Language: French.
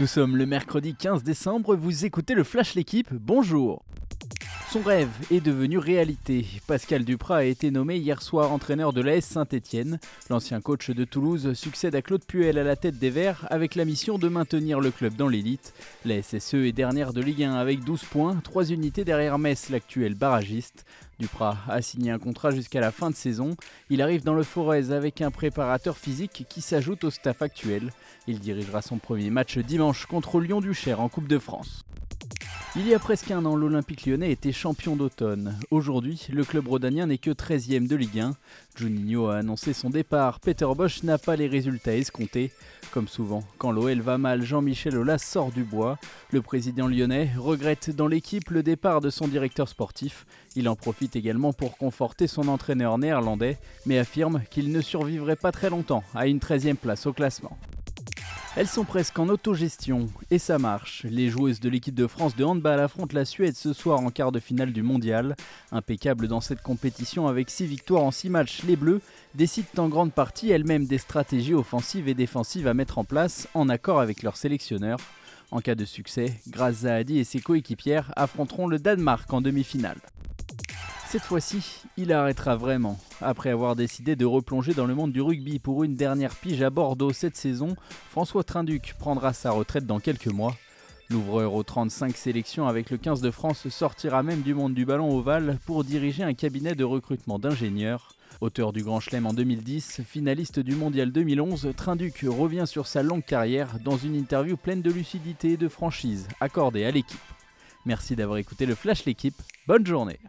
Nous sommes le mercredi 15 décembre, vous écoutez le Flash L'équipe, bonjour son rêve est devenu réalité. Pascal Duprat a été nommé hier soir entraîneur de l'AS Saint-Etienne. L'ancien coach de Toulouse succède à Claude Puel à la tête des Verts avec la mission de maintenir le club dans l'élite. La SSE est dernière de Ligue 1 avec 12 points, 3 unités derrière Metz, l'actuel barragiste. Duprat a signé un contrat jusqu'à la fin de saison. Il arrive dans le Forez avec un préparateur physique qui s'ajoute au staff actuel. Il dirigera son premier match dimanche contre Lyon-Duchère en Coupe de France. Il y a presque un an, l'Olympique lyonnais était champion d'automne. Aujourd'hui, le club rodanien n'est que 13e de Ligue 1. Juninho a annoncé son départ. Peter Bosch n'a pas les résultats escomptés. Comme souvent, quand l'OL va mal, Jean-Michel Aulas sort du bois. Le président lyonnais regrette dans l'équipe le départ de son directeur sportif. Il en profite également pour conforter son entraîneur néerlandais, mais affirme qu'il ne survivrait pas très longtemps à une 13e place au classement. Elles sont presque en autogestion et ça marche. Les joueuses de l'équipe de France de handball affrontent la Suède ce soir en quart de finale du mondial. Impeccable dans cette compétition avec 6 victoires en 6 matchs, les Bleus décident en grande partie elles-mêmes des stratégies offensives et défensives à mettre en place en accord avec leur sélectionneur. En cas de succès, Graz Zahadi et ses coéquipières affronteront le Danemark en demi-finale. Cette fois-ci, il arrêtera vraiment. Après avoir décidé de replonger dans le monde du rugby pour une dernière pige à Bordeaux cette saison, François Trinduc prendra sa retraite dans quelques mois. L'ouvreur aux 35 sélections avec le 15 de France sortira même du monde du ballon ovale pour diriger un cabinet de recrutement d'ingénieurs. Auteur du Grand Chelem en 2010, finaliste du Mondial 2011, Trinduc revient sur sa longue carrière dans une interview pleine de lucidité et de franchise accordée à l'équipe. Merci d'avoir écouté le Flash l'équipe, bonne journée